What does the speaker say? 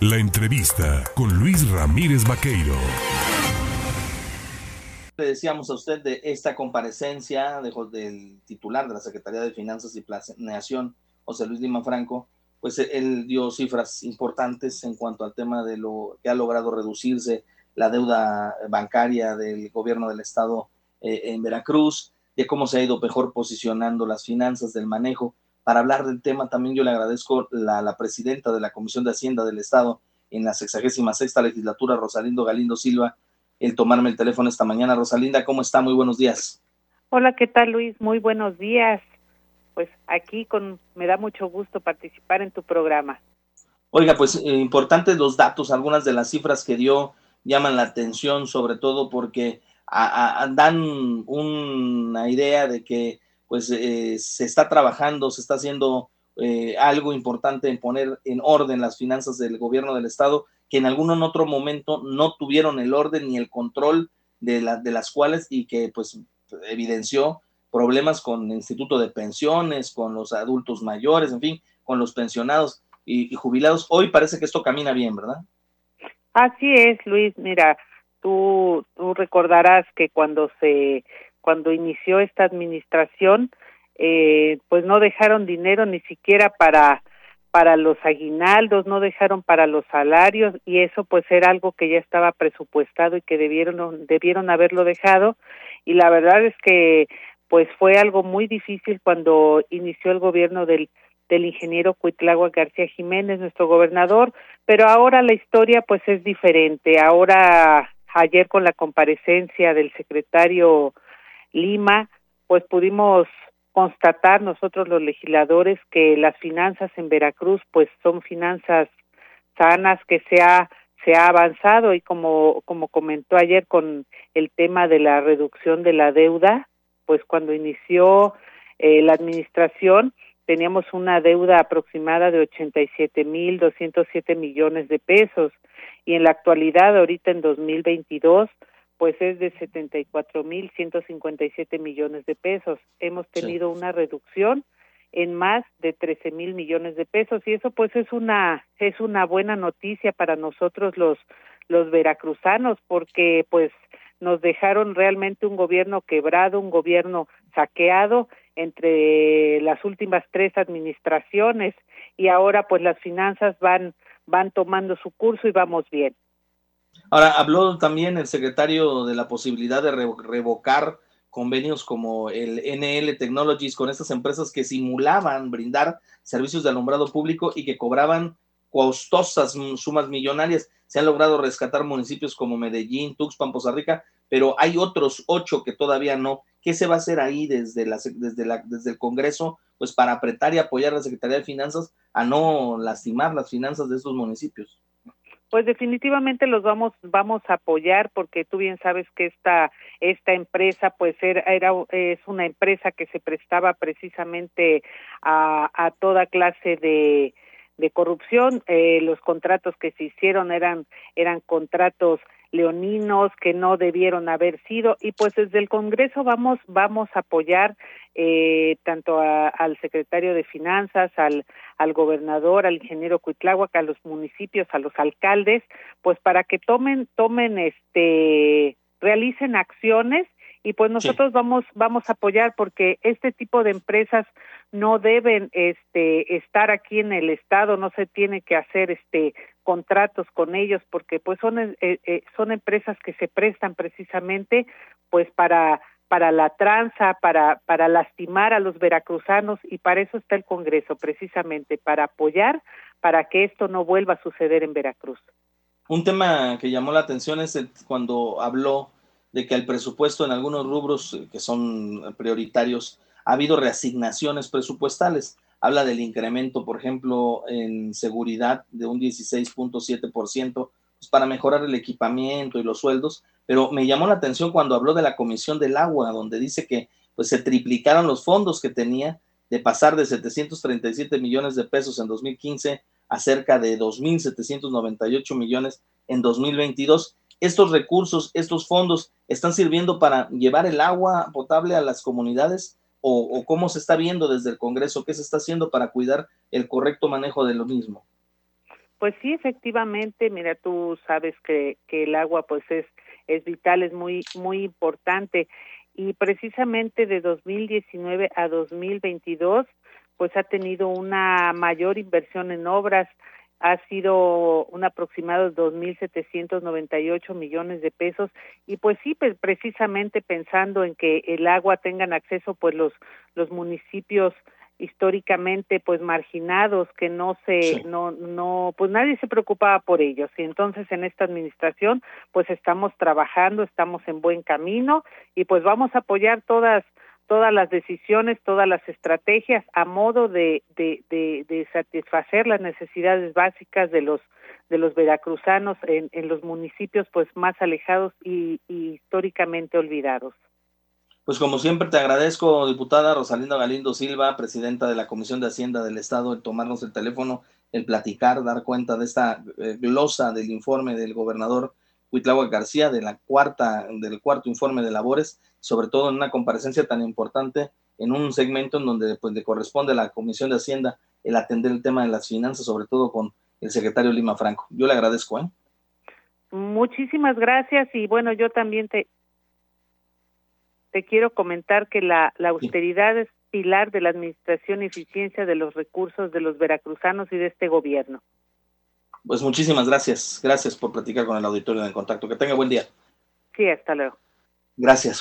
La entrevista con Luis Ramírez Vaqueiro. Le decíamos a usted de esta comparecencia de, del titular de la Secretaría de Finanzas y Planeación, José Luis Lima Franco, pues él dio cifras importantes en cuanto al tema de lo que ha logrado reducirse la deuda bancaria del gobierno del estado eh, en Veracruz, de cómo se ha ido mejor posicionando las finanzas del manejo para hablar del tema. También yo le agradezco la, la presidenta de la Comisión de Hacienda del Estado en la sexagésima sexta legislatura, Rosalindo Galindo Silva, el tomarme el teléfono esta mañana. Rosalinda, ¿cómo está? Muy buenos días. Hola, ¿qué tal Luis? Muy buenos días. Pues aquí con me da mucho gusto participar en tu programa. Oiga, pues eh, importantes los datos, algunas de las cifras que dio llaman la atención, sobre todo porque dan una idea de que pues eh, se está trabajando, se está haciendo eh, algo importante en poner en orden las finanzas del gobierno del estado, que en algún otro momento no tuvieron el orden ni el control de, la, de las cuales y que pues evidenció problemas con el Instituto de Pensiones, con los adultos mayores, en fin, con los pensionados y, jubilados. Hoy parece que esto camina bien, ¿verdad? Así es, Luis. Mira, tú, tú recordarás que cuando se cuando inició esta administración, eh, pues no dejaron dinero ni siquiera para para los aguinaldos, no dejaron para los salarios y eso pues era algo que ya estaba presupuestado y que debieron debieron haberlo dejado y la verdad es que pues fue algo muy difícil cuando inició el gobierno del del ingeniero Cuitlagua García Jiménez, nuestro gobernador, pero ahora la historia pues es diferente. Ahora ayer con la comparecencia del secretario Lima, pues pudimos constatar nosotros los legisladores que las finanzas en Veracruz pues son finanzas sanas que se ha se ha avanzado. Y como como comentó ayer con el tema de la reducción de la deuda pues cuando inició eh, la administración teníamos una deuda aproximada de 87 mil 207 millones de pesos. Y en la actualidad ahorita en 2022 pues es de 74.157 millones de pesos. Hemos tenido una reducción en más de 13 mil millones de pesos y eso pues es una es una buena noticia para nosotros los los veracruzanos porque pues nos dejaron realmente un gobierno quebrado, un gobierno saqueado entre las últimas tres administraciones y ahora pues las finanzas van van tomando su curso y vamos bien. Ahora, habló también el secretario de la posibilidad de revocar convenios como el NL Technologies con estas empresas que simulaban brindar servicios de alumbrado público y que cobraban costosas sumas millonarias. Se han logrado rescatar municipios como Medellín, Tuxpan, Poza Rica, pero hay otros ocho que todavía no. ¿Qué se va a hacer ahí desde, la, desde, la, desde el Congreso pues para apretar y apoyar a la Secretaría de Finanzas a no lastimar las finanzas de estos municipios? Pues definitivamente los vamos vamos a apoyar porque tú bien sabes que esta esta empresa pues era, era es una empresa que se prestaba precisamente a, a toda clase de de corrupción. Eh, los contratos que se hicieron eran eran contratos leoninos que no debieron haber sido y pues desde el Congreso vamos vamos a apoyar eh, tanto al secretario de Finanzas, al, al gobernador, al ingeniero Cuitláhuac, a los municipios, a los alcaldes, pues para que tomen tomen este realicen acciones y pues nosotros vamos vamos a apoyar porque este tipo de empresas no deben este estar aquí en el estado no se tiene que hacer este contratos con ellos porque pues son eh, eh, son empresas que se prestan precisamente pues para para la tranza, para, para lastimar a los veracruzanos y para eso está el Congreso, precisamente, para apoyar para que esto no vuelva a suceder en Veracruz. Un tema que llamó la atención es cuando habló de que el presupuesto en algunos rubros eh, que son prioritarios ha habido reasignaciones presupuestales. Habla del incremento, por ejemplo, en seguridad de un 16.7% pues para mejorar el equipamiento y los sueldos, pero me llamó la atención cuando habló de la Comisión del Agua, donde dice que pues se triplicaron los fondos que tenía de pasar de 737 millones de pesos en 2015 a cerca de 2.798 millones en 2022 estos recursos, estos fondos, están sirviendo para llevar el agua potable a las comunidades o, cómo se está viendo desde el Congreso, qué se está haciendo para cuidar el correcto manejo de lo mismo. Pues sí, efectivamente, mira, tú sabes que, que el agua pues es, es vital, es muy, muy importante y precisamente de 2019 a 2022 pues ha tenido una mayor inversión en obras, ha sido un aproximado de 2.798 millones de pesos. Y pues sí, pues precisamente pensando en que el agua tengan acceso pues los los municipios históricamente pues marginados que no se no no pues nadie se preocupaba por ellos. Y entonces en esta administración pues estamos trabajando estamos en buen camino y pues vamos a apoyar todas todas las decisiones todas las estrategias a modo de de, satisfacer las necesidades básicas de los de los veracruzanos en, en los municipios pues más alejados y, y históricamente olvidados. Pues como siempre te agradezco, diputada Rosalinda Galindo Silva, presidenta de la Comisión de Hacienda del Estado, el tomarnos el teléfono, el platicar, dar cuenta de esta eh, glosa del informe del gobernador Huitlahua García, de la cuarta, del cuarto informe de labores, sobre todo en una comparecencia tan importante en un segmento en donde pues, le corresponde a la Comisión de Hacienda el atender el tema de las finanzas, sobre todo con el secretario Lima Franco. Yo le agradezco. ¿eh? Muchísimas gracias y bueno, yo también te, te quiero comentar que la, la austeridad es pilar de la administración y eficiencia de los recursos de los veracruzanos y de este gobierno. Pues muchísimas gracias. Gracias por platicar con el auditorio en contacto. Que tenga buen día. Sí, hasta luego. Gracias.